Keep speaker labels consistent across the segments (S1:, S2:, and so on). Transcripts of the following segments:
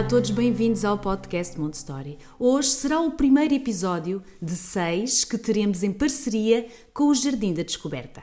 S1: Olá a todos, bem-vindos ao podcast Montessori. Hoje será o primeiro episódio de seis que teremos em parceria com o Jardim da Descoberta.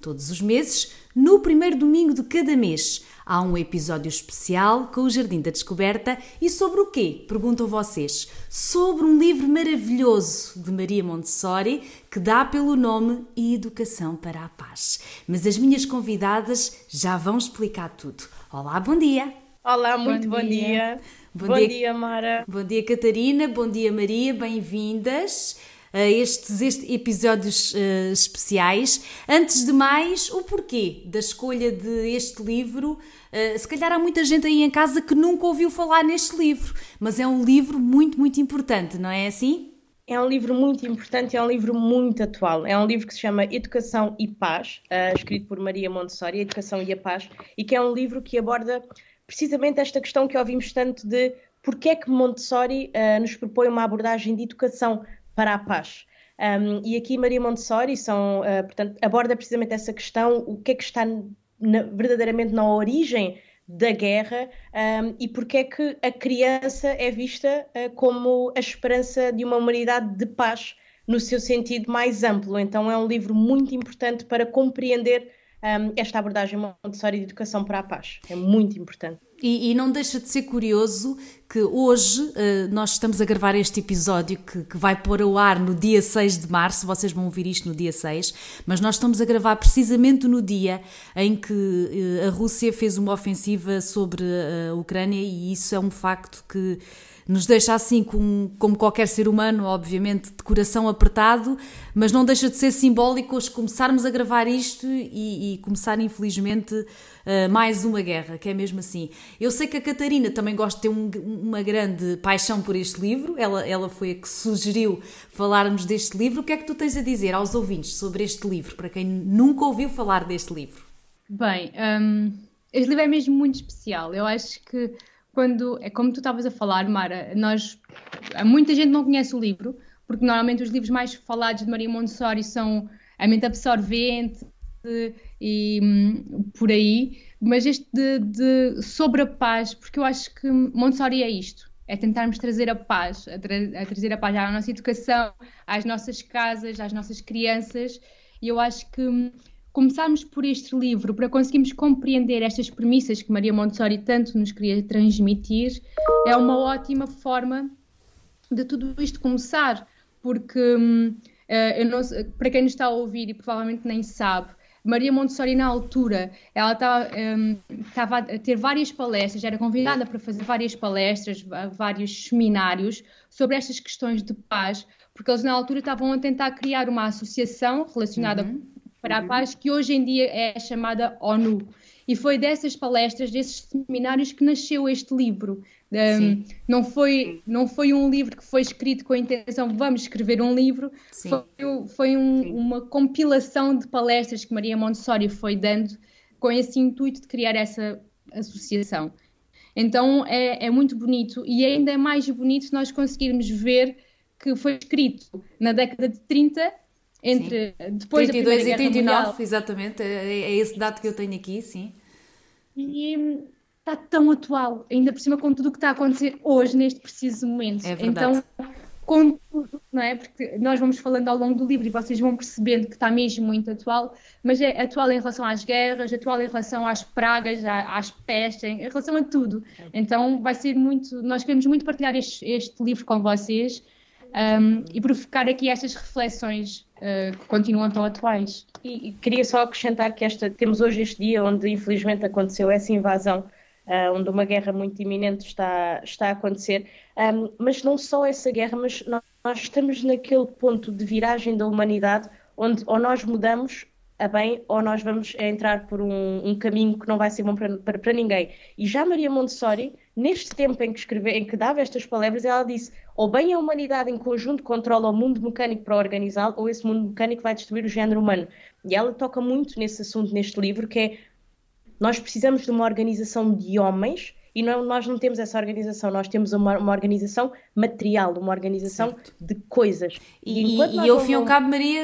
S1: Todos os meses, no primeiro domingo de cada mês, há um episódio especial com o Jardim da Descoberta e sobre o quê? Perguntam vocês. Sobre um livro maravilhoso de Maria Montessori que dá pelo nome Educação para a Paz. Mas as minhas convidadas já vão explicar tudo. Olá, bom dia!
S2: Olá, muito bom, bom dia. dia. Bom, bom dia, dia, Mara.
S1: Bom dia, Catarina. Bom dia, Maria. Bem-vindas estes, estes episódios uh, especiais. Antes de mais, o porquê da escolha de este livro. Uh, se calhar há muita gente aí em casa que nunca ouviu falar neste livro, mas é um livro muito, muito importante, não é assim?
S2: É um livro muito importante, é um livro muito atual. É um livro que se chama Educação e Paz, uh, escrito por Maria Montessori, Educação e a Paz, e que é um livro que aborda precisamente esta questão que ouvimos tanto de porque é que Montessori uh, nos propõe uma abordagem de educação para a paz. Um, e aqui Maria Montessori são, uh, portanto, aborda precisamente essa questão, o que é que está na, verdadeiramente na origem da guerra um, e porque é que a criança é vista uh, como a esperança de uma humanidade de paz no seu sentido mais amplo. Então é um livro muito importante para compreender esta abordagem Montessori de educação para a paz. É muito importante.
S1: E, e, não deixa de ser curioso que hoje uh, nós estamos a gravar este episódio que, que, vai pôr ao ar no dia 6 de março, vocês vão ouvir isto no dia 6, mas nós estamos a gravar precisamente no dia em que uh, a Rússia fez uma ofensiva sobre a Ucrânia e isso é um facto que nos deixa assim com, como qualquer ser humano, obviamente, de coração apertado, mas não deixa de ser simbólico hoje começarmos a gravar isto e, e começar, infelizmente, mais uma guerra, que é mesmo assim. Eu sei que a Catarina também gosta de ter um, uma grande paixão por este livro, ela, ela foi a que sugeriu falarmos deste livro. O que é que tu tens a dizer aos ouvintes sobre este livro, para quem nunca ouviu falar deste livro?
S3: Bem, um, este livro é mesmo muito especial. Eu acho que quando, é como tu estavas a falar, Mara, nós, muita gente não conhece o livro, porque normalmente os livros mais falados de Maria Montessori são A Mente Absorvente e um, por aí, mas este de, de, sobre a paz, porque eu acho que Montessori é isto, é tentarmos trazer a paz, a, tra a trazer a paz à nossa educação, às nossas casas, às nossas crianças, e eu acho que hum, começarmos por este livro para conseguirmos compreender estas premissas que Maria Montessori tanto nos queria transmitir, é uma ótima forma de tudo isto começar, porque uh, não, para quem nos está a ouvir e provavelmente nem sabe, Maria Montessori, na altura, ela estava, um, estava a ter várias palestras, era convidada para fazer várias palestras, vários seminários sobre estas questões de paz, porque eles na altura estavam a tentar criar uma associação relacionada uhum para a uhum. paz, que hoje em dia é chamada ONU. E foi dessas palestras, desses seminários que nasceu este livro. Um, não, foi, não foi um livro que foi escrito com a intenção vamos escrever um livro, Sim. foi, foi um, uma compilação de palestras que Maria Montessori foi dando com esse intuito de criar essa associação. Então é, é muito bonito e ainda é mais bonito nós conseguirmos ver que foi escrito na década de 30 entre sim. depois 32 da e 39, Mundial.
S1: exatamente, é, é, esse dado que eu tenho aqui, sim.
S3: E está tão atual, ainda por cima com tudo o que está a acontecer hoje, neste preciso momento.
S1: É verdade.
S3: Então, com tudo, não é? Porque nós vamos falando ao longo do livro e vocês vão percebendo que está mesmo muito atual, mas é atual em relação às guerras, atual em relação às pragas, às pestes, em relação a tudo. Então vai ser muito. Nós queremos muito partilhar este, este livro com vocês um, e provocar aqui estas reflexões que continuam tão atuais.
S2: E, e, queria só acrescentar que esta, temos hoje este dia onde infelizmente aconteceu essa invasão, uh, onde uma guerra muito iminente está, está a acontecer, um, mas não só essa guerra, mas nós, nós, estamos naquele ponto de viragem da humanidade onde ou nós mudamos a bem ou nós vamos entrar por um, um caminho que não vai ser bom para, para, para, ninguém. E já Maria Montessori, neste tempo em que, escreve, em que dava estas palavras, ela disse: ou bem a humanidade em conjunto controla o mundo mecânico para organizá-lo, ou esse mundo mecânico vai destruir o género humano. E ela toca muito nesse assunto neste livro, que é nós precisamos de uma organização de homens e não, nós não temos essa organização, nós temos uma, uma organização material, uma organização certo. de coisas.
S1: E, e, e ao fim e ao cabo, Maria,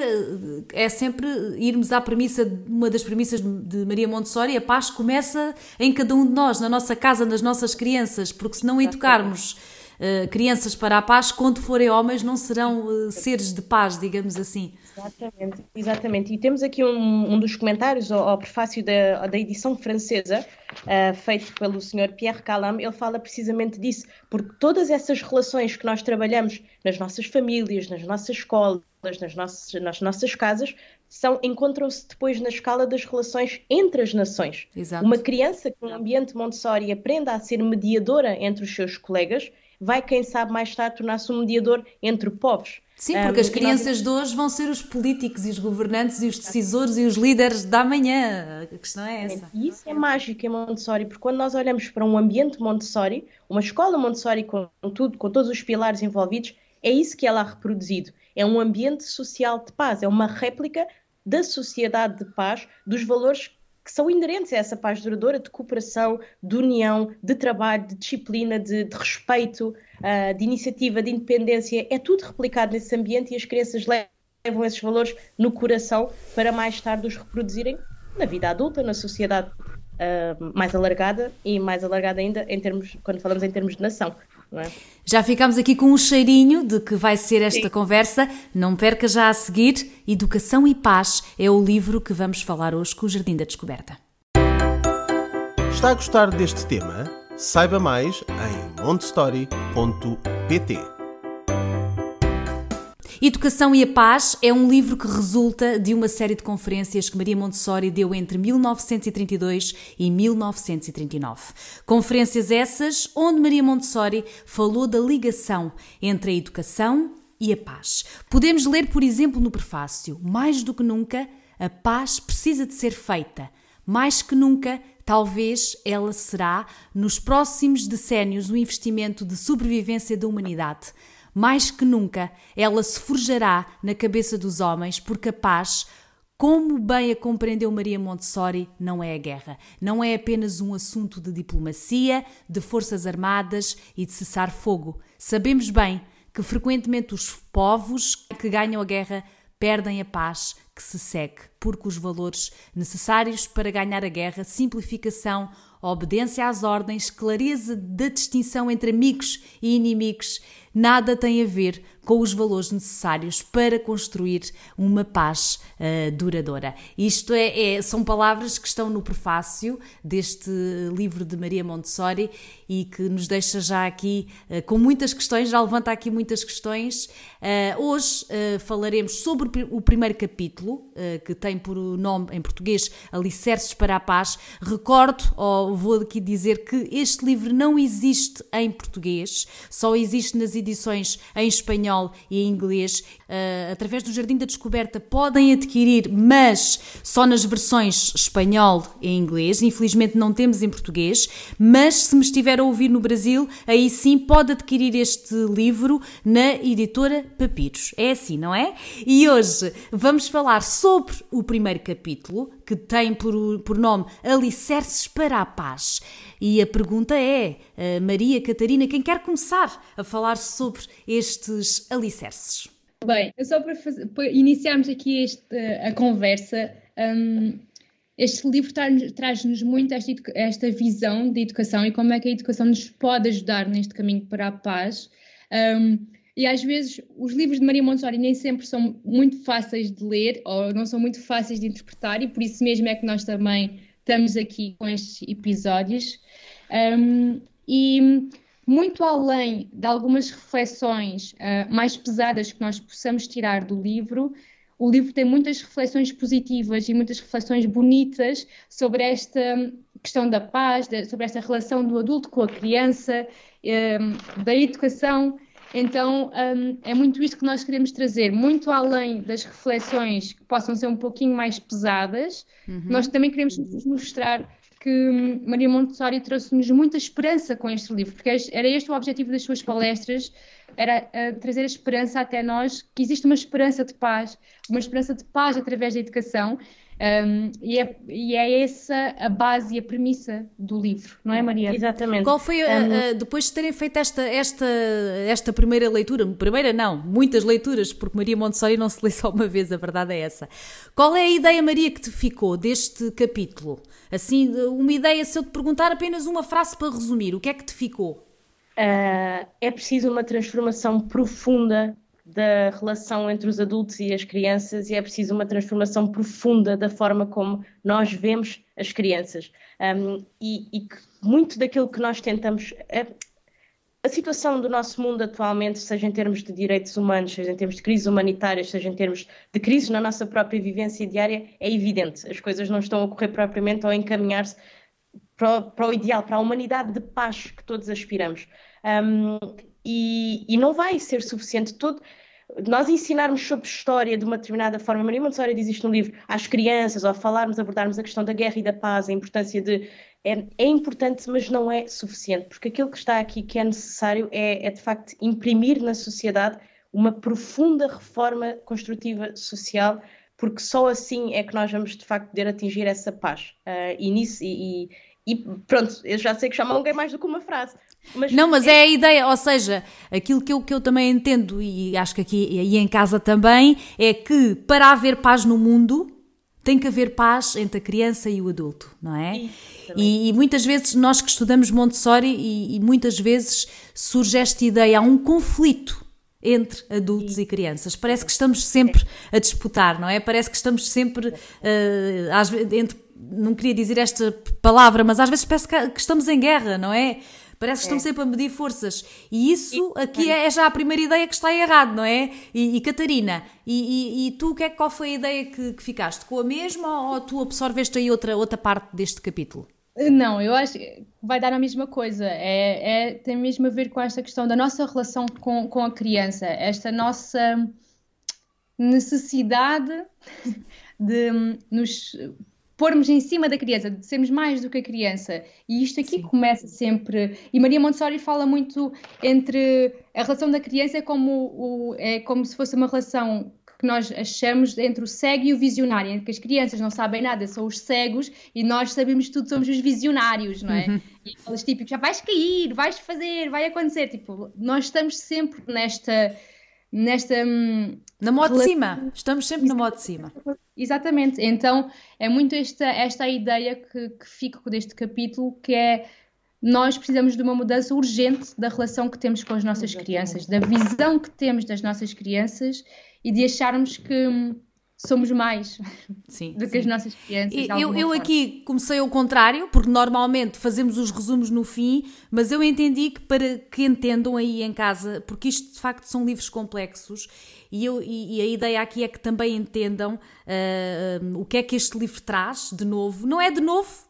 S1: é sempre irmos à premissa, uma das premissas de Maria Montessori, a paz começa em cada um de nós, na nossa casa, nas nossas crianças, porque se não educarmos uh, crianças para a paz, quando forem homens, não serão uh, seres de paz, digamos assim.
S2: Exatamente, exatamente. E temos aqui um, um dos comentários ao, ao prefácio da, da edição francesa, uh, feito pelo Sr. Pierre Calam, ele fala precisamente disso, porque todas essas relações que nós trabalhamos nas nossas famílias, nas nossas escolas, nas nossas, nas nossas casas, são encontram-se depois na escala das relações entre as nações.
S1: Exato.
S2: Uma criança que no ambiente Montessori aprenda a ser mediadora entre os seus colegas, vai, quem sabe, mais tarde tornar-se um mediador entre povos.
S1: Sim, porque um, as crianças nós... de hoje vão ser os políticos e os governantes e os decisores e os líderes da manhã. A questão é essa.
S2: E isso é mágico em Montessori, porque quando nós olhamos para um ambiente Montessori, uma escola Montessori com tudo, com todos os pilares envolvidos, é isso que ela ha reproduzido. É um ambiente social de paz, é uma réplica da sociedade de paz, dos valores que são inerentes a essa paz duradoura de cooperação, de união, de trabalho, de disciplina, de, de respeito, uh, de iniciativa, de independência. É tudo replicado nesse ambiente e as crianças levam esses valores no coração para mais tarde os reproduzirem na vida adulta, na sociedade uh, mais alargada e mais alargada ainda em termos, quando falamos em termos de nação. É?
S1: Já ficamos aqui com um cheirinho de que vai ser esta Sim. conversa. Não perca já a seguir. Educação e Paz é o livro que vamos falar hoje com o Jardim da Descoberta.
S4: Está a gostar deste tema? Saiba mais em montestory.pt.
S1: Educação e a Paz é um livro que resulta de uma série de conferências que Maria Montessori deu entre 1932 e 1939. Conferências essas onde Maria Montessori falou da ligação entre a educação e a paz. Podemos ler, por exemplo, no prefácio: Mais do que nunca, a paz precisa de ser feita. Mais que nunca, talvez ela será, nos próximos decénios, o investimento de sobrevivência da humanidade mais que nunca ela se forjará na cabeça dos homens, porque a paz, como bem a compreendeu Maria Montessori, não é a guerra. Não é apenas um assunto de diplomacia, de forças armadas e de cessar fogo. Sabemos bem que frequentemente os povos que ganham a guerra perdem a paz que se segue, porque os valores necessários para ganhar a guerra, simplificação, obediência às ordens, clareza da distinção entre amigos e inimigos, nada tem a ver com os valores necessários para construir uma paz uh, duradoura. Isto é, é, são palavras que estão no prefácio deste livro de Maria Montessori e que nos deixa já aqui uh, com muitas questões, já levanta aqui muitas questões. Uh, hoje falaremos sobre o primeiro capítulo, que tem por nome em português Alicerces para a Paz. Recordo, ou vou aqui dizer que este livro não existe em português, só existe nas edições em espanhol espanhol e em inglês, uh, através do Jardim da Descoberta, podem adquirir, mas só nas versões espanhol e inglês. Infelizmente não temos em português, mas se me estiver a ouvir no Brasil, aí sim pode adquirir este livro na editora Papiros. É assim, não é? E hoje vamos falar sobre o primeiro capítulo, que tem por, por nome Alicerces para a Paz. E a pergunta é, uh, Maria Catarina, quem quer começar a falar sobre estes alicerces?
S3: Bem, só para, fazer, para iniciarmos aqui este, a conversa, um, este livro traz-nos muito esta, esta, visão de educação e como é que a educação nos pode ajudar neste caminho para a paz. Um, e às vezes os livros de Maria Montessori nem sempre são muito fáceis de ler ou não são muito fáceis de interpretar, e por isso mesmo é que nós também estamos aqui com estes episódios. Um, e muito além de algumas reflexões uh, mais pesadas que nós possamos tirar do livro, o livro tem muitas reflexões positivas e muitas reflexões bonitas sobre esta questão da paz, de, sobre esta relação do adulto com a criança, um, da educação Então um, é muito isto que nós queremos trazer, muito além das reflexões que possam ser um pouquinho mais pesadas, uhum. nós também queremos mostrar que hum, Maria Montessori trouxe-nos muita esperança com este livro, porque era este o objetivo das suas palestras, era uh, trazer a esperança até nós, que existe uma esperança de paz, uma esperança de paz através da educação, um, e, é, e, é, essa a base e a premissa do livro, não é, Maria?
S2: Exatamente.
S1: Qual foi, a, a, depois de terem feito esta, esta, esta primeira leitura, primeira não, muitas leituras, porque Maria Montessori não se lê só uma vez, a verdade é essa. Qual é a ideia, Maria, que te ficou deste capítulo? Assim, uma ideia, se eu te perguntar apenas uma frase para resumir, o que é que te ficou?
S2: Uh, é preciso uma transformação profunda da relação entre os adultos e as crianças e é preciso uma transformação profunda da forma como nós vemos as crianças. Um, e, e muito daquilo que nós tentamos. A, a, situação do nosso mundo atualmente, seja em termos de direitos humanos, seja em termos de crises humanitárias, seja em termos de crises na nossa própria vivência diária, é evidente. As coisas não estão a ocorrer propriamente ou a encaminhar-se para, para, o ideal, para a humanidade de paz que todos aspiramos. Um, e, e, não vai ser suficiente todo nós ensinarmos sobre história de uma determinada forma, Maria Montessori diz isto no livro, às crianças, ou falarmos, abordarmos a questão da guerra e da paz, a importância de. É, é importante, mas não é suficiente, porque aquilo que está aqui que é necessário é, é de facto imprimir na sociedade uma profunda reforma construtiva social, porque só assim é que nós vamos de facto poder atingir essa paz. Uh, e nisso, e, e pronto, eu já sei que chamam alguém mais do que uma frase,
S1: mas não, mas é... é... a ideia, ou seja, aquilo que eu, que eu também entendo, e acho que aqui e em casa também, é que para haver paz no mundo tem que haver paz entre a criança e o adulto, não é? E, e, muitas vezes nós que estudamos Montessori, e, e, muitas vezes surge esta ideia, há um conflito entre adultos Sim. e crianças. Parece que estamos sempre a disputar, não é? Parece que estamos sempre, uh, às, entre, não queria dizer esta palavra, mas às vezes parece que estamos em guerra, não é? Parece que estão é. sempre a medir forças. E isso aqui é, é, já a primeira ideia que está errado, não é? E, e Catarina, e, e, e, tu, que é, qual foi a ideia que, que ficaste? Com a mesma ou tu absorveste aí outra, outra parte deste capítulo?
S3: Não, eu acho que vai dar a mesma coisa. É, é, tem mesmo a ver com esta questão da nossa relação com, com a criança, esta nossa necessidade de nos pormos em cima da criança, de sermos mais do que a criança. E isto aqui Sim. começa sempre. E Maria Montessori fala muito entre a relação da criança é como, o, é como se fosse uma relação que nós achamos entre o cego e o visionário, entre que as crianças não sabem nada, são os cegos e nós sabemos tudo, somos os visionários, não é? Uhum. E aqueles típicos, já vais cair, vais fazer, vai acontecer. Tipo, nós estamos sempre nesta nesta. Hum,
S1: na relação... de cima, estamos sempre na moto de cima.
S3: Exatamente, então é muito esta, esta ideia que, que fico deste capítulo, que é nós precisamos de uma mudança urgente da relação que temos com as nossas crianças, da visão que temos das nossas crianças e de acharmos que hum, somos mais sim, do que sim. as nossas crianças.
S1: Eu, eu aqui comecei ao contrário, porque normalmente fazemos os resumos no fim, mas eu entendi que para que entendam aí em casa, porque isto de facto são livros complexos, e, eu, e, e a ideia aqui é que também entendam uh, o que é que este livro traz de novo. Não é de novo,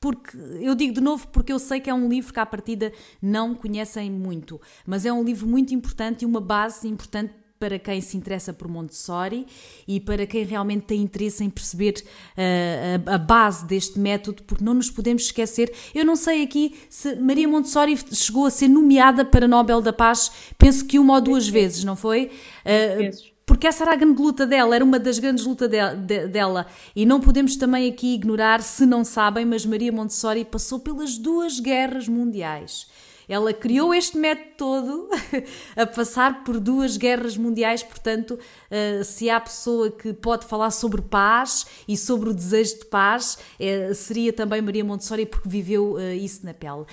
S1: porque eu digo de novo porque eu sei que é um livro que à partida não conhecem muito, mas é um livro muito importante e uma base importante para quem se interessa por Montessori e para quem realmente tem interesse em perceber uh, a, a, base deste método, porque não nos podemos esquecer. Eu não sei aqui se Maria Montessori chegou a ser nomeada para Nobel da Paz, penso que uma ou duas vezes, não foi? Uh, porque essa era a grande luta dela, era uma das grandes lutas de, de, dela. E não podemos também aqui ignorar, se não sabem, mas Maria Montessori passou pelas duas guerras mundiais. Ela criou este método todo a passar por duas guerras mundiais, portanto, uh, se há pessoa que pode falar sobre paz e sobre o desejo de paz, uh, seria também Maria Montessori, porque viveu uh, isso na pele.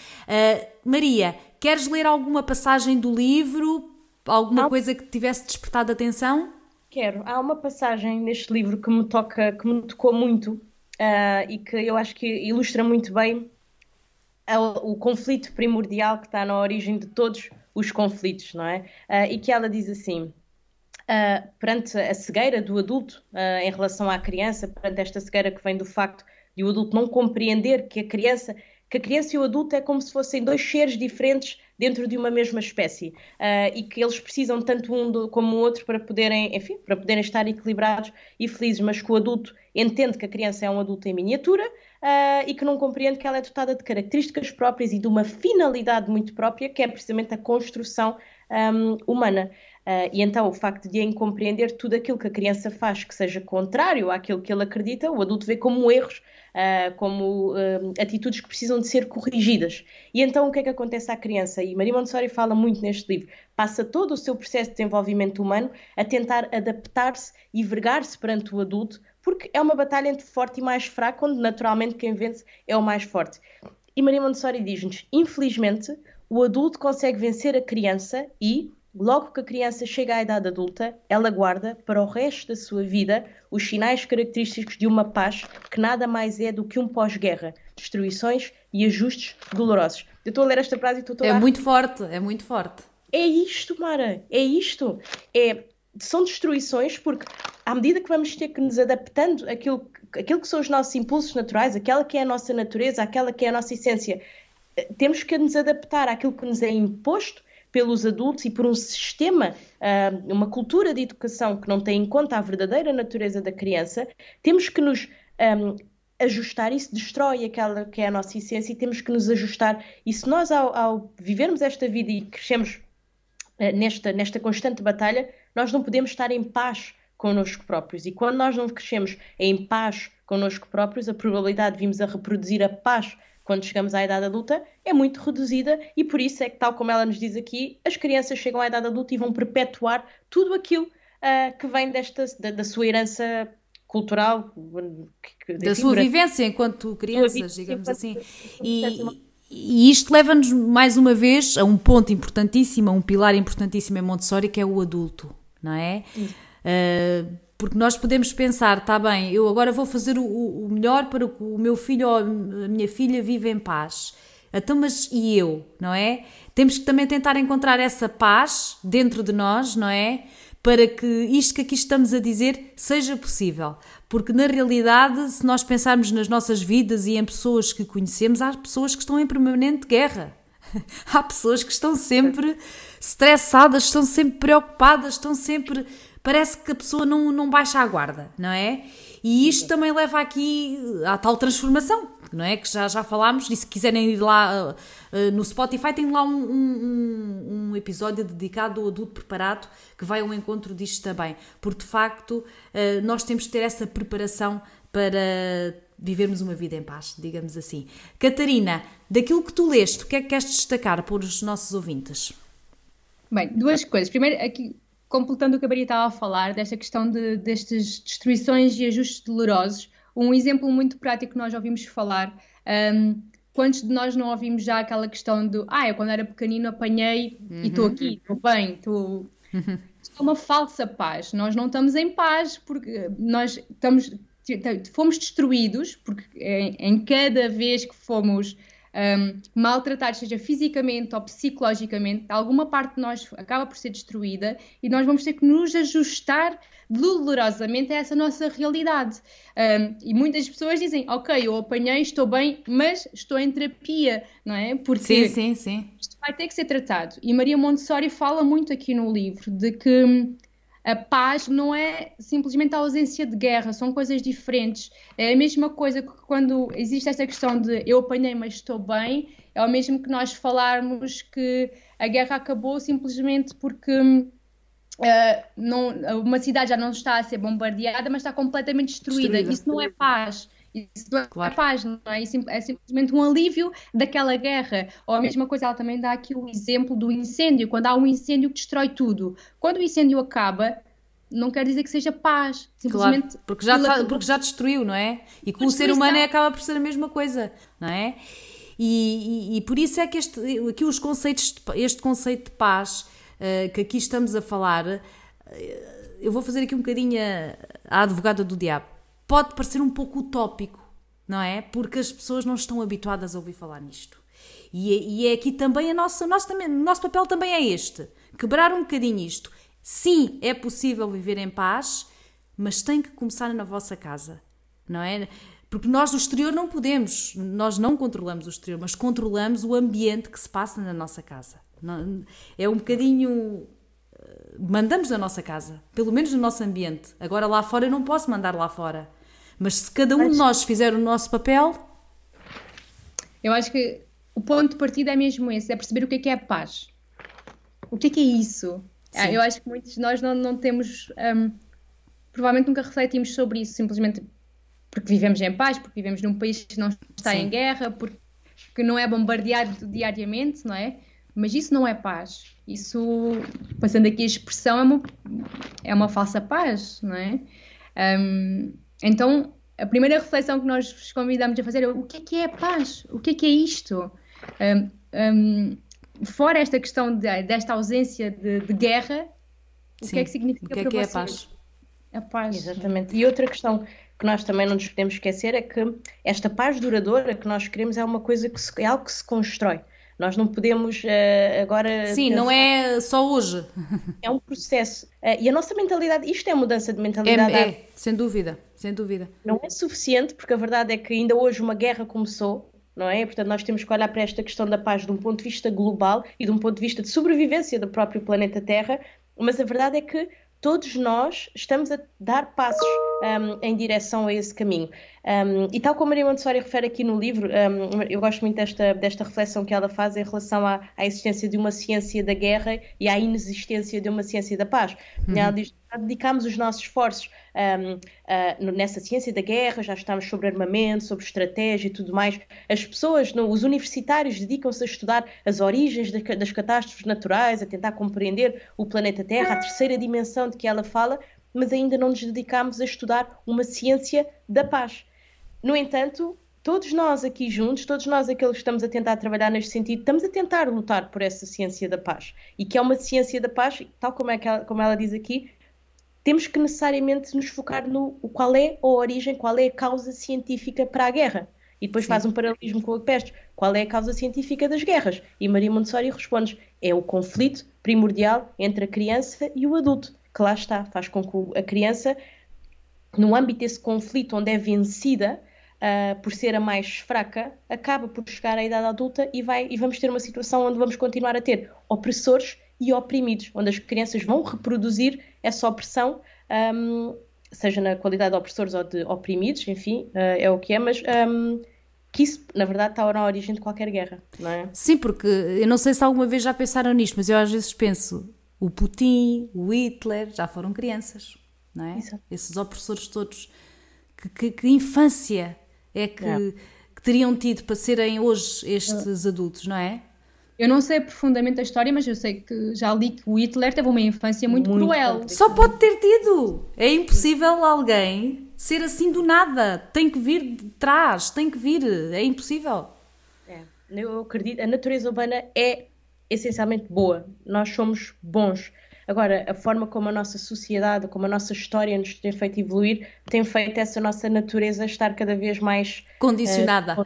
S1: Maria, queres ler alguma passagem do livro? Alguma Não. coisa que tivesse despertado atenção?
S2: Quero. Há uma passagem neste livro que me toca, que me tocou muito e que eu acho que ilustra muito bem o conflito primordial que está na origem de todos os conflitos, não é? Uh, e que ela diz assim: uh, perante a cegueira do adulto uh, em relação à criança, perante esta cegueira que vem do facto de o adulto não compreender que a criança, que a criança e o adulto é como se fossem dois seres diferentes dentro de uma mesma espécie uh, e que eles precisam tanto um do, como o outro para poderem, enfim, para poderem estar equilibrados e felizes, mas que o adulto entende que a criança é um adulto em miniatura uh, e que não compreende que ela é dotada de características próprias e de uma finalidade muito própria, que é precisamente a construção um, humana. Uh, e então o facto de incompreender tudo aquilo que a criança faz que seja contrário àquilo que ele acredita, o adulto vê como erros, uh, como uh, atitudes que precisam de ser corrigidas. E então o que é que acontece à criança? E Maria Montessori fala muito neste livro. Passa todo o seu processo de desenvolvimento humano a tentar adaptar-se e vergar-se perante o adulto, porque é uma batalha entre forte e mais fraco, onde naturalmente quem vence é o mais forte. E Maria Montessori diz-nos, infelizmente, o adulto consegue vencer a criança e, Logo que a criança chega à idade adulta, ela guarda para o resto da sua vida os sinais característicos de uma paz que nada mais é do que um pós-guerra, destruições e ajustes dolorosos. Eu estou a ler esta frase e estou a...
S1: É muito forte, é muito forte.
S2: É isto, Mara, é isto. É, são destruições porque à medida que vamos ter que nos adaptando àquilo, àquilo que são os nossos impulsos naturais, aquela que é a nossa natureza, aquela que é a nossa essência, eh, temos que nos adaptar àquilo que nos é imposto pelos adultos e por um sistema, ah, uma cultura de educação que não tem em conta a verdadeira natureza da criança, temos que nos um, ajustar, isso destrói aquela que é a nossa essência e temos que nos ajustar. E se nós, ao, ao vivermos esta vida e crescemos uh, nesta, nesta constante batalha, nós não podemos estar em paz connosco próprios. E quando nós não crescemos em paz connosco próprios, a probabilidade de virmos a reproduzir a paz quando chegamos à idade adulta é muito reduzida e por isso é que, tal como ela nos diz aqui, as crianças chegam à idade adulta e vão perpetuar tudo aquilo uh, que vem desta, da, da, sua herança cultural.
S1: Que, da sua vivência enquanto crianças, digamos assim. E, e isto leva-nos mais uma vez a um ponto importantíssimo, a um pilar importantíssimo em Montessori, que é o adulto, não é? Uh, porque nós podemos pensar, está bem, eu agora vou fazer o, o, melhor para que o meu filho ou a minha filha viva em paz. Então, mas e eu, não é? Temos que também tentar encontrar essa paz dentro de nós, não é? Para que isto que aqui estamos a dizer seja possível. Porque na realidade, se nós pensarmos nas nossas vidas e em pessoas que conhecemos, há pessoas que estão em permanente guerra. Há pessoas que estão sempre estressadas, estão sempre preocupadas, estão sempre parece que a pessoa não, não baixa a guarda, não é? E isto também leva aqui à tal transformação, não é? Que já, já falámos, e se quiserem ir lá uh, uh, no Spotify, tem lá um, um, um, episódio dedicado ao adulto preparado que vai ao encontro disto também, porque de facto uh, nós temos que ter essa preparação para vivermos uma vida em paz, digamos assim. Catarina, daquilo que tu leste, o que é que queres destacar para os nossos ouvintes?
S3: Bem, duas coisas. Primeiro, aqui completando o que a Maria estava a falar, desta questão de, destas destruições e ajustes dolorosos, um exemplo muito prático que nós ouvimos falar, um, quantos de nós não ouvimos já aquela questão do ah, eu quando era pequenino apanhei uhum. e estou aqui, estou bem, estou... Uhum. Isto é uma falsa paz, nós não estamos em paz porque nós estamos, fomos destruídos, porque em, em cada vez que fomos um, maltratados, seja fisicamente ou psicologicamente, alguma parte de nós acaba por ser destruída e nós vamos ter que nos ajustar dolorosamente a essa nossa realidade. Um, e muitas pessoas dizem, ok, eu apanhei, estou bem, mas estou em terapia, não é?
S1: Porque sim, sim, sim.
S3: isto vai ter que ser tratado. E Maria Montessori fala muito aqui no livro de que a paz não é simplesmente a ausência de guerra, são coisas diferentes. É a mesma coisa que quando existe esta questão de eu apanhei, mas estou bem, é o mesmo que nós falarmos que a guerra acabou simplesmente porque uh, não, uma cidade já não está a ser bombardeada, mas está completamente destruída. destruída. Isso não é paz. Isso é paz, não é? Isso é simplesmente um alívio daquela guerra. Ou a mesma coisa, ela também dá aqui o exemplo do incêndio, quando há um incêndio que destrói tudo. Quando o incêndio acaba, não quer dizer que seja paz. Simplesmente
S1: claro, porque, já tá, porque já destruiu, não é? E com o ser humano é, acaba por ser a mesma coisa, não é? E, e, e, por isso é que este, aqui os conceitos, este conceito de paz uh, que aqui estamos a falar, uh, eu vou fazer aqui um bocadinho a, a advogada do diabo pode parecer um pouco utópico, não é? Porque as pessoas não estão habituadas a ouvir falar nisto. E é, e é aqui também a nossa, nosso, também, nosso papel também é este: quebrar um bocadinho isto. Sim, é possível viver em paz, mas tem que começar na vossa casa, não é? Porque nós do exterior não podemos, nós não controlamos o exterior, mas controlamos o ambiente que se passa na nossa casa. É um bocadinho. Eh, mandamos na nossa casa, pelo menos no nosso ambiente. Agora lá fora eu não posso mandar lá fora. Mas se cada um de nós fizer o nosso papel.
S3: Eu acho que o ponto de partida é mesmo esse: é perceber o que é que é a paz. O que é que é isso? Sim. Eu acho que muitos de nós não, não temos. Um, provavelmente nunca refletimos sobre isso, simplesmente porque vivemos em paz, porque vivemos num país que não está Sim. em guerra, porque não é bombardeado diariamente, não é? Mas isso não é paz. Isso, passando aqui a expressão, é uma, é uma falsa paz, não é? Um, então, a primeira reflexão que nós vos convidamos a fazer é o que é que é paz? O que é que é isto? Um, um, fora esta questão de, desta ausência de, de guerra, Sim. o que é que significa
S1: o que é
S3: para
S1: que
S3: vocês?
S1: É a paz?
S3: A paz.
S2: Exatamente. E outra questão que nós também não nos podemos esquecer é que esta paz duradoura que nós queremos é uma coisa que se, é algo que se constrói. Nós não podemos uh, agora.
S1: Sim, não é só hoje.
S2: É um processo. Uh, e a nossa mentalidade, isto é mudança de mentalidade.
S1: É, é, sem dúvida, sem dúvida.
S2: Não é suficiente, porque a verdade é que ainda hoje uma guerra começou, não é? Portanto, nós temos que olhar para esta questão da paz de um ponto de vista global e de um ponto de vista de sobrevivência do próprio planeta Terra, mas a verdade é que todos nós estamos a dar passos um, em direção a esse caminho. Um, e tal como Maria Montessori refere aqui no livro, um, eu gosto muito desta, desta reflexão que ela faz em relação à, à, existência de uma ciência da guerra e à inexistência de uma ciência da paz. Uhum. Ela diz dedicamos os nossos esforços um, uh, nessa ciência da guerra, já estamos sobre armamento, sobre estratégia e tudo mais. As pessoas, no, os universitários, dedicam-se a estudar as origens das catástrofes naturais, a tentar compreender o planeta Terra, a terceira dimensão de que ela fala, mas ainda não nos dedicamos a estudar uma ciência da paz. No entanto, todos nós aqui juntos, todos nós aqueles que estamos a tentar trabalhar neste sentido, estamos a tentar lutar por essa ciência da paz. E que é uma ciência da paz, tal como, é ela, como ela diz aqui, temos que necessariamente nos focar no qual é a origem, qual é a causa científica para a guerra. E depois Sim. faz um paralelismo com o Pestes. Qual é a causa científica das guerras? E Maria Montessori responde: é o conflito primordial entre a criança e o adulto, que lá está, faz com que a criança, no âmbito desse conflito onde é vencida, uh, por ser a mais fraca, acaba por chegar à idade adulta e, vai, e vamos ter uma situação onde vamos continuar a ter opressores e oprimidos, onde as crianças vão reproduzir essa opressão, um, seja na qualidade de opressores ou de oprimidos, enfim, uh, é o que é, mas um, que isso, na verdade, está na origem de qualquer guerra, não é?
S1: Sim, porque eu não sei se alguma vez já pensaram nisto, mas eu às vezes penso, o Putin, o Hitler, já foram crianças, não é? Isso. Esses opressores todos, que, que, que infância é que, é que teriam tido para serem hoje estes adultos, não é?
S3: Eu não sei profundamente a história, mas eu sei que já li que o Hitler teve uma infância muito, muito cruel.
S1: Só pode ter tido. É impossível alguém ser assim do nada. Tem que vir de trás, tem que vir. É impossível.
S2: É. Eu acredito, a natureza urbana é essencialmente boa. Nós somos bons. Agora, a forma como a nossa sociedade, como a nossa história nos tem feito evoluir, tem feito essa nossa natureza estar cada vez mais
S1: condicionada. Uh,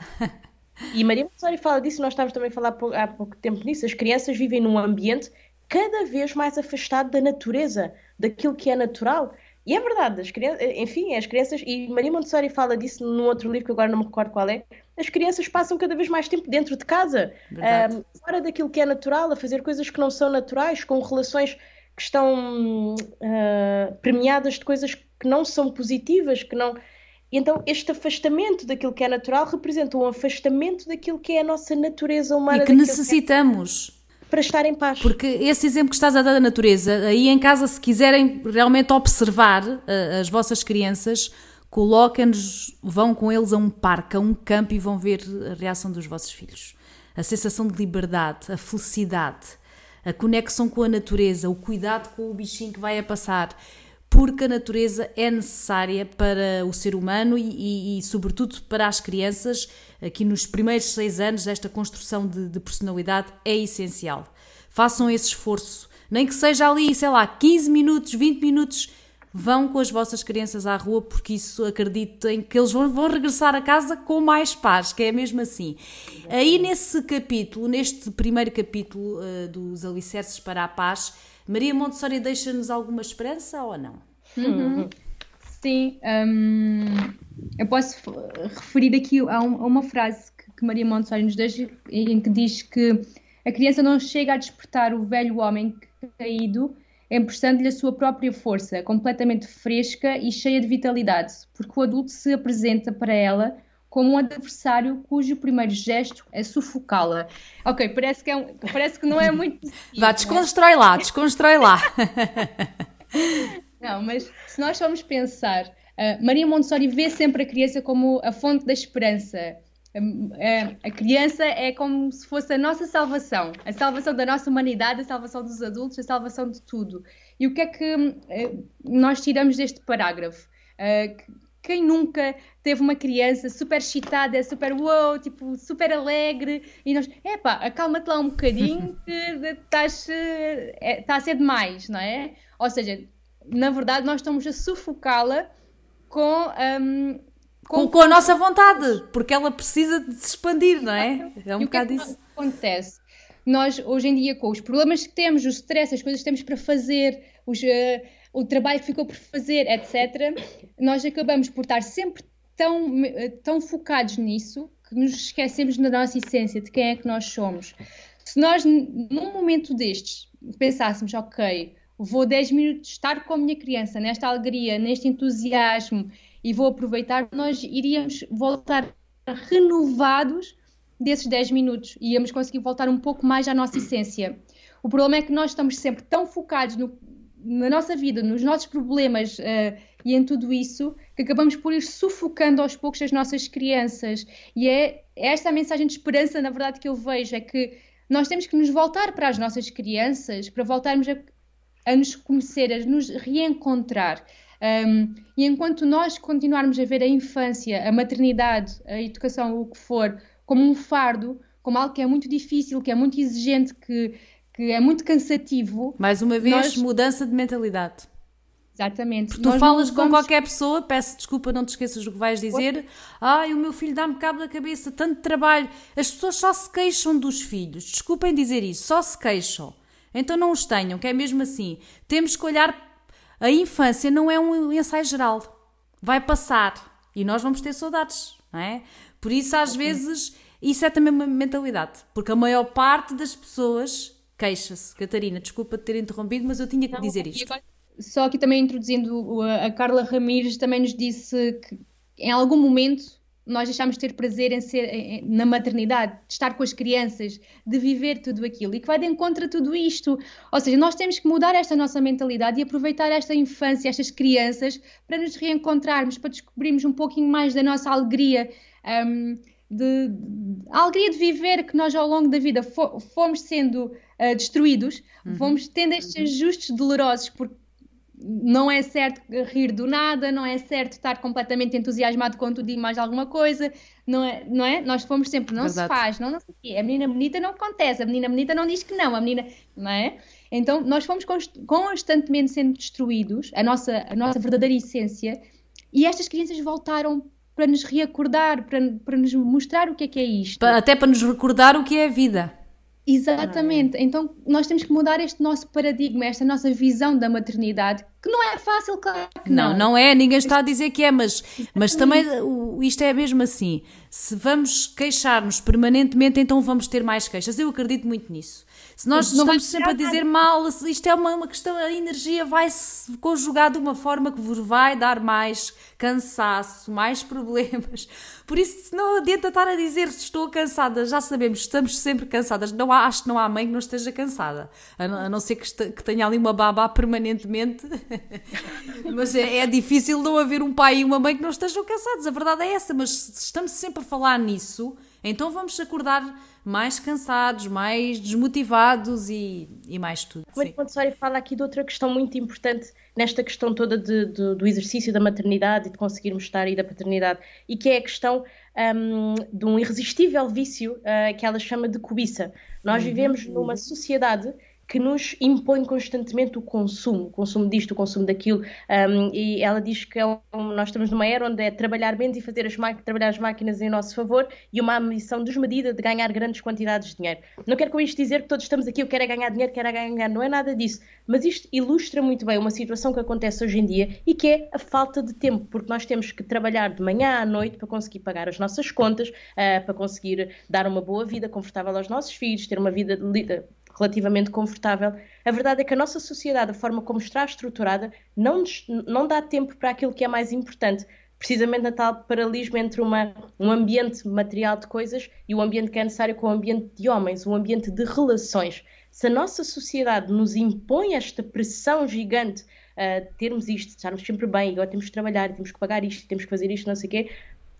S2: e Maria Montessori fala disso, nós estávamos também a falar há pouco tempo nisso. As crianças vivem num ambiente cada vez mais afastado da natureza, daquilo que é natural. E é verdade, as crianças, enfim, as crianças, e Maria Montessori fala disso num outro livro que agora não me recordo qual é, as crianças passam cada vez mais tempo dentro de casa, um, fora daquilo que é natural, a fazer coisas que não são naturais, com relações que estão uh, premiadas de coisas que não são positivas, que não. E então, este afastamento daquilo que é natural representa um afastamento daquilo que é a nossa natureza humana.
S1: E que necessitamos.
S2: Que é para estar em paz.
S1: Porque esse exemplo que estás a dar da natureza, aí em casa, se quiserem realmente observar uh, as vossas crianças, coloquem-nos, vão com eles a um parque, a um campo e vão ver a reação dos vossos filhos. A sensação de liberdade, a felicidade, a conexão com a natureza, o cuidado com o bichinho que vai a passar porque a natureza é necessária para o ser humano e, e, e, sobretudo, para as crianças. Aqui nos primeiros seis anos, esta construção de, de, personalidade é essencial. Façam esse esforço, nem que seja ali, sei lá, 15 minutos, 20 minutos. Vão com as vossas crianças à rua, porque isso acreditem que eles vão, vão regressar a casa com mais paz, que é mesmo assim. Aí, nesse capítulo, neste primeiro capítulo uh, dos Alicerces para a Paz, Maria Montessori deixa-nos alguma esperança ou não?
S3: Uhum. Sim, um, eu posso referir aqui a, um, a uma frase que, que, Maria Montessori nos deixa, em que diz que a criança não chega a despertar o velho homem caído, emprestando-lhe a sua própria força, completamente fresca e cheia de vitalidade, porque o adulto se apresenta para ela como um adversário cujo primeiro gesto é sufocá-la. Ok, parece que, é um, parece que não é muito.
S1: Vá, desconstrói lá, desconstrói lá.
S3: não, mas se nós formos pensar, uh, Maria Montessori vê sempre a criança como a fonte da esperança. A, a criança é como se fosse a nossa salvação, a salvação da nossa humanidade, a salvação dos adultos, a salvação de tudo. E o que é que uh, nós tiramos deste parágrafo? Quem nunca teve uma criança super excitada, super wow, tipo, super alegre, e nós, epá, acalma-te lá um bocadinho que estás, é, está a ser demais, não é? Ou seja, na verdade nós estamos a sufocá-la com, um,
S1: com, com, a nossa vontade, porque ela precisa de se expandir, não é?
S3: É um bocado isso. Que acontece? Nós, hoje em dia, com os problemas que temos, o stress, as coisas que temos para fazer, os... Uh, o trabalho que ficou por fazer, etc., nós acabamos por estar sempre tão, tão focados nisso que nos esquecemos da nossa essência, de quem é que nós somos. Se nós, num momento destes, pensássemos, ok, vou 10 minutos estar com a minha criança nesta alegria, neste entusiasmo e vou aproveitar, nós iríamos voltar renovados desses 10 minutos e íamos conseguir voltar um pouco mais à nossa essência. O problema é que nós estamos sempre tão focados no, na nossa vida, nos nossos problemas uh, e em tudo isso, que acabamos por ir sufocando aos poucos as nossas crianças. E é, é esta a mensagem de esperança, na verdade, que eu vejo: é que nós temos que nos voltar para as nossas crianças, para voltarmos a, a nos conhecer, a nos reencontrar. Um, e enquanto nós continuarmos a ver a infância, a maternidade, a educação, o que for, como um fardo, como algo que é muito difícil, que é muito exigente, que que é muito cansativo.
S1: Mais uma vez, nós... mudança de mentalidade.
S3: Exatamente.
S1: Porque tu nós falas com qualquer pessoa, peço desculpa, não te esqueças do que vais dizer. Ai, o meu filho dá-me cabo da cabeça, tanto trabalho. As pessoas só se queixam dos filhos. Desculpem dizer isso, só se queixam. Então não os tenham, que é mesmo assim. Temos que olhar. A infância não é um ensaio geral. Vai passar. E nós vamos ter saudades, não é? Por isso, às vezes, isso é também uma mentalidade. Porque a maior parte das pessoas queixa-se. Catarina, desculpa te ter interrompido, mas eu tinha que Não, dizer isto.
S3: Só aqui também introduzindo a Carla Ramires também nos disse que em algum momento nós deixámos de ter prazer em ser na maternidade, de estar com as crianças, de viver tudo aquilo e que vai de encontro a tudo isto. Ou seja, nós temos que mudar esta nossa mentalidade e aproveitar esta infância, estas crianças, para nos reencontrarmos, para descobrirmos um pouquinho mais da nossa alegria. Um, de, de, a alegria de viver que nós ao longo da vida fomos sendo uh, destruídos, uhum. fomos tendo estes uhum. ajustes dolorosos, porque não é certo rir do nada, não é certo estar completamente entusiasmado com tudo e mais alguma coisa, não é? Não é? Nós fomos sempre, não Verdade. se faz, não, não sei o quê. A menina bonita não acontece, a menina bonita não diz que não, a menina, não é? Então, nós fomos constantemente sendo destruídos, a nossa, a nossa verdadeira essência, e estas crianças voltaram para nos reacordar, para, para nos mostrar o que é que é isto.
S1: Até para nos recordar o que é a vida.
S3: Exatamente. Ah, é. Então nós temos que mudar este nosso paradigma, esta nossa visão da maternidade, que não é fácil, claro que
S1: não. Não, não é, ninguém está a dizer que é, mas, mas também isto é mesmo assim. Se vamos queixar-nos permanentemente, então vamos ter mais queixas. Eu acredito muito nisso. Se nós não estamos sempre a dizer mal, isto é uma, uma questão, a energia vai se conjugar de uma forma que vos vai dar mais cansaço, mais problemas. Por isso, não adianta estar a dizer estou cansada, já sabemos, estamos sempre cansadas. Não há, acho que não há mãe que não esteja cansada, a não, a não ser que, que, tenha ali uma babá permanentemente. mas é, é, difícil não haver um pai e uma mãe que não estejam cansados, a verdade é essa. Mas se estamos sempre a falar nisso, então vamos acordar mais cansados, mais desmotivados e, e mais tudo.
S2: O Montessori fala aqui de outra questão muito importante nesta questão toda de, de, do exercício da maternidade e de conseguirmos estar aí da paternidade, e que é a questão um, de um irresistível vício uh, que ela chama de cobiça. Nós uhum. vivemos numa sociedade que nos impõe constantemente o consumo, o consumo disto, o consumo daquilo, um, e ela diz que é um, nós estamos numa era onde é trabalhar menos e fazer as trabalhar as máquinas em nosso favor e uma ambição desmedida de ganhar grandes quantidades de dinheiro. Não quero com isto dizer que todos estamos aqui, eu quero é ganhar dinheiro, quero é ganhar, não é nada disso, mas isto ilustra muito bem uma situação que acontece hoje em dia e que é a falta de tempo, porque nós temos que trabalhar de manhã à noite para conseguir pagar as nossas contas, uh, para conseguir dar uma boa vida confortável aos nossos filhos, ter uma vida relativamente confortável. A verdade é que a nossa sociedade, a forma como está estruturada, não, não dá tempo para aquilo que é mais importante. Precisamente a tal paralelismo entre uma, um ambiente material de coisas e o ambiente que é necessário com o ambiente de homens, o ambiente de relações. Se a nossa sociedade nos impõe esta pressão gigante uh, termos isto, estarmos sempre bem, agora temos que trabalhar, temos que pagar isto, temos que fazer isto, não sei o quê,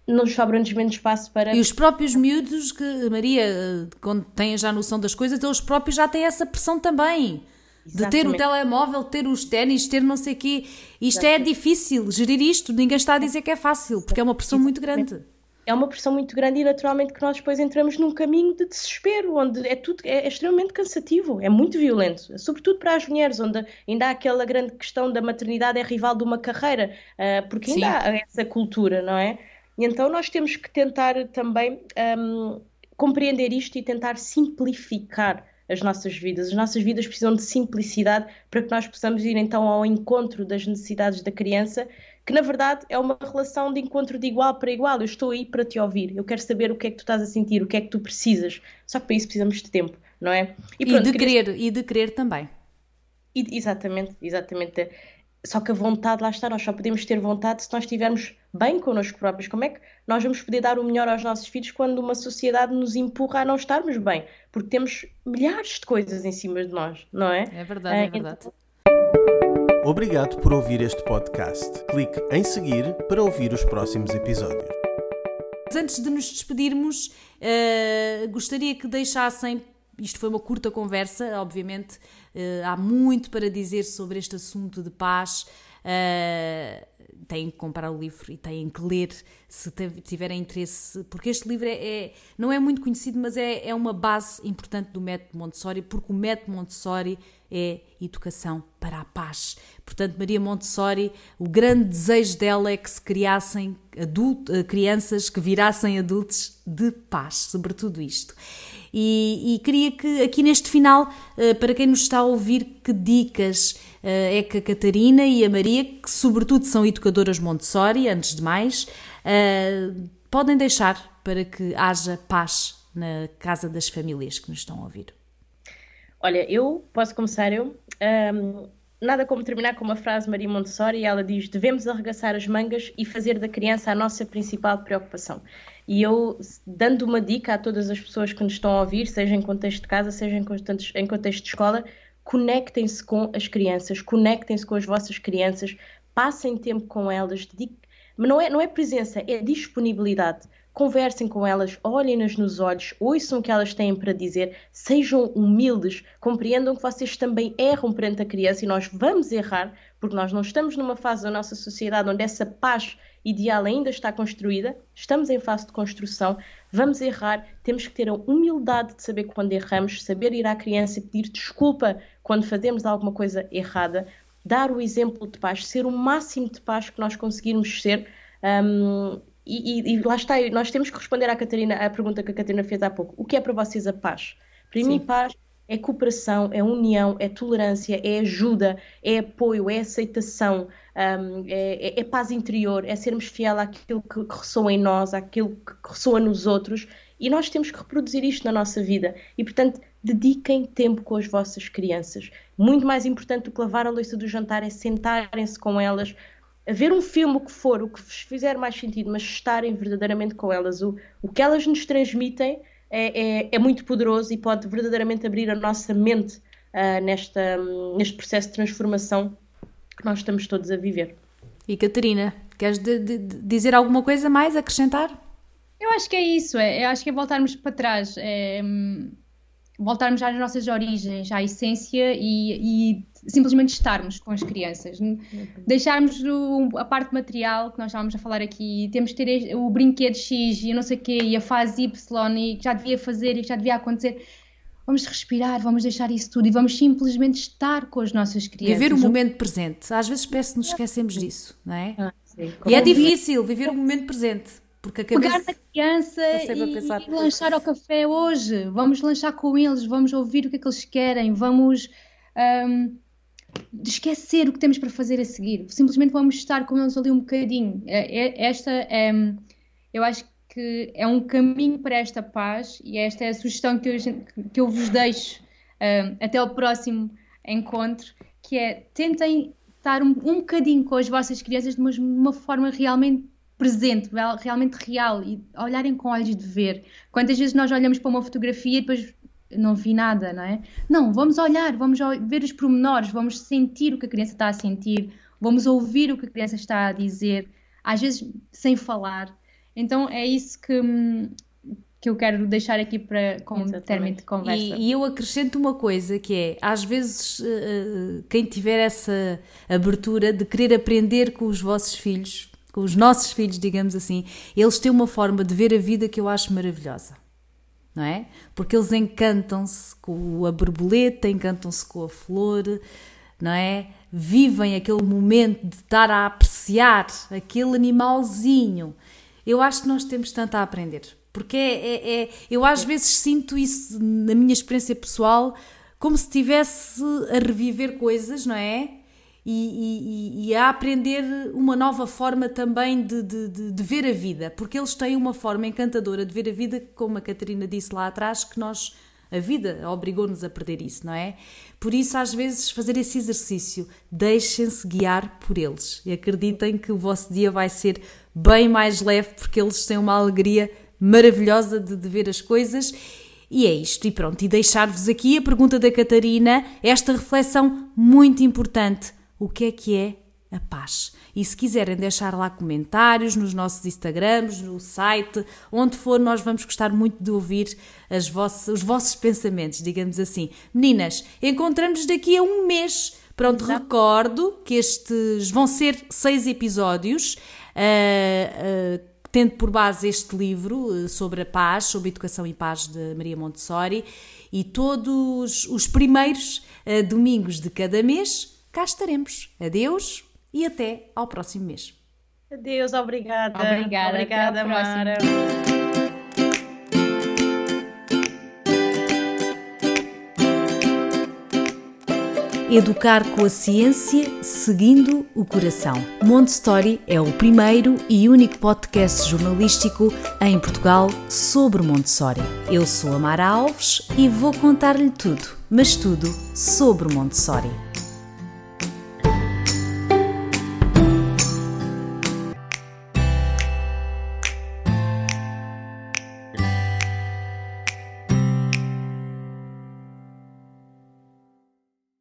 S2: nos sobra-nos menos espaço para.
S1: E os próprios miúdos, que Maria, quando têm já noção das coisas, eles próprios já têm essa pressão também. Exatamente. De ter o telemóvel, ter os ténis, ter não sei o quê. Isto é Exatamente. é difícil, gerir isto. Ninguém está a dizer que é fácil, porque é uma pressão muito grande.
S2: É uma pressão muito grande e naturalmente que nós depois entramos num caminho de desespero, onde é tudo é, é extremamente cansativo, é muito violento, sobretudo para as mulheres, onde ainda há aquela grande questão da maternidade é rival de uma carreira, uh, porque ainda Sim. há essa cultura, não é? E então nós temos que tentar também um, compreender isto e tentar simplificar as nossas vidas. As nossas vidas precisam de simplicidade para que nós possamos ir então ao encontro das necessidades da criança, que na verdade é uma relação de encontro de igual para igual. Eu estou aí para te ouvir, eu quero saber o que é que tu estás a sentir, o que é que tu precisas. Só que para isso precisamos de tempo, não é?
S1: E, pronto, e de querer, e de querer também.
S2: E, exatamente, exatamente. Só que a vontade, lá está, nós só podemos ter vontade se nós estivermos bem connosco próprios. Como é que nós vamos poder dar o melhor aos nossos filhos quando uma sociedade nos empurra a não estarmos bem? Porque temos milhares de coisas em cima de nós, não é?
S1: É verdade, é, é verdade. Então...
S4: Obrigado por ouvir este podcast. Clique em seguir para ouvir os próximos episódios.
S1: Antes de nos despedirmos, uh, gostaria que deixassem isto foi uma curta conversa, obviamente uh, há muito para dizer sobre este assunto de paz. Uh, têm que comprar o livro e têm que ler se tiverem interesse, porque este livro é, é não é muito conhecido, mas é, é uma base importante do método Montessori, porque o método Montessori é educação para a paz. Portanto, Maria Montessori, o grande desejo dela é que se criassem adulto, eh, crianças que virassem adultos de paz, sobretudo isto. E, e, queria que aqui neste final, eh, para quem nos está a ouvir, que dicas é que a Catarina e a Maria, que sobretudo são educadoras Montessori, antes de mais, podem deixar para que haja paz na casa das famílias que nos estão a ouvir?
S2: Olha, eu posso começar eu. Um, nada como terminar com uma frase de Maria Montessori, ela diz: devemos arregaçar as mangas e fazer da criança a nossa principal preocupação. E eu, dando uma dica a todas as pessoas que nos estão a ouvir, seja em contexto de casa, seja em contexto, em contexto de escola, conectem-se com as crianças, conectem-se com as vossas crianças, passem tempo com elas, mas não é, não é presença, é disponibilidade conversem com elas, olhem-nas nos olhos, ouçam o que elas têm para dizer, sejam humildes, compreendam que vocês também erram perante a criança e nós vamos errar, porque nós não estamos numa fase da nossa sociedade onde essa paz ideal ainda está construída, estamos em fase de construção, vamos errar, temos que ter a humildade de saber quando erramos, saber ir à criança e pedir desculpa quando fazemos alguma coisa errada, dar o exemplo de paz, ser o máximo de paz que nós conseguirmos ser. Um, e, e, e, lá está, nós temos que responder à Catarina, à pergunta que a Catarina fez há pouco. O que é para vocês a paz? Para Sim. mim, paz é cooperação, é união, é tolerância, é ajuda, é apoio, é aceitação, um, é, é, é, paz interior, é sermos fiel àquilo que, que ressoa em nós, àquilo que ressoa nos outros. E nós temos que reproduzir isto na nossa vida. E, portanto, dediquem tempo com as vossas crianças. Muito mais importante do que lavar a louça do jantar é sentarem-se com elas, ver um filme, o que for, o que vos fizer mais sentido, mas estarem verdadeiramente com elas. O, o que elas nos transmitem é, é, é muito poderoso e pode verdadeiramente abrir a nossa mente uh, nesta, um, neste processo de transformação que nós estamos todos a viver.
S1: E Catarina, queres de, de, de dizer alguma coisa mais, acrescentar?
S3: Eu acho que é isso, é, eu acho que é voltarmos para trás. É, hum, voltarmos às nossas origens, à essência e, e simplesmente estarmos com as crianças. Uhum. Deixarmos o, a parte material que nós estávamos a falar aqui, temos que ter o brinquedo X e não sei o quê, e a fase Y e que já devia fazer e que já devia acontecer. vamos respirar, vamos deixar isso tudo e vamos simplesmente estar com as nossas crianças.
S1: Viver o momento presente. Às vezes parece que nos esquecemos disso, não é? Ah, sim. E é difícil viver o momento presente. Porque a cabeça...
S3: Pegar na criança e, e lanchar ao café hoje. Vamos lanchar com eles, vamos ouvir o que é que eles querem, vamos um, esquecer o que temos para fazer a seguir. Simplesmente vamos estar com eles ali um bocadinho. É, é, esta é, eu acho que é um caminho para esta paz e esta é a sugestão que eu, que eu vos deixo uh, até o próximo encontro, que é tentem estar um, um bocadinho com as vossas crianças de uma, uma forma realmente presente, realmente real e olharem com olhos de ver. Quantas vezes nós olhamos para uma fotografia e depois não vi nada, não é? Não, vamos olhar, vamos ver os pormenores, vamos sentir o que a criança está a sentir, vamos ouvir o que a criança está a dizer, às vezes sem falar. Então é isso que, que eu quero deixar aqui para como Exatamente. término de conversa.
S1: E, e, eu acrescento uma coisa que é, às vezes, uh, quem tiver essa abertura de querer aprender com os vossos filhos, os nossos filhos, digamos assim, eles têm uma forma de ver a vida que eu acho maravilhosa. Não é? Porque eles encantam-se com a borboleta, encantam-se com a flor, não é? Vivem aquele momento de estar a apreciar aquele animalzinho eu acho que nós temos tanto a aprender. Porque é, é, é, eu às vezes sinto isso na minha experiência pessoal como se estivesse a reviver coisas, não é? E, e, e, a aprender uma nova forma também de, de, de, de, ver a vida, porque eles têm uma forma encantadora de ver a vida, como a Catarina disse lá atrás, que nós a vida obrigou-nos a perder isso, não é? Por isso, às vezes, fazer esse exercício, deixem-se guiar por eles e acreditem que o vosso dia vai ser bem mais leve porque eles têm uma alegria maravilhosa de, de ver as coisas. E é isto, e pronto, e deixar-vos aqui a pergunta da Catarina, esta reflexão muito importante: o que é que é a paz? E se quiserem deixar lá comentários nos nossos Instagrams, no site, onde for, nós vamos gostar muito de ouvir as vossas, os vossos pensamentos, digamos assim. Meninas, encontramos daqui a um mês. Pronto, Exato. recordo que estes vão ser seis episódios. Uh, uh, tendo por base este livro sobre a paz, sobre educação e paz de Maria Montessori, e todos os primeiros uh, domingos de cada mês cá estaremos. Adeus, e até ao próximo mês.
S2: Adeus, obrigada.
S3: Obrigada, obrigada Mara.
S1: Educar com a ciência, seguindo o coração. Montessori é o primeiro e único podcast jornalístico em Portugal sobre Montessori. Eu sou a Mara Alves e vou contar-lhe tudo, mas tudo sobre Montessori.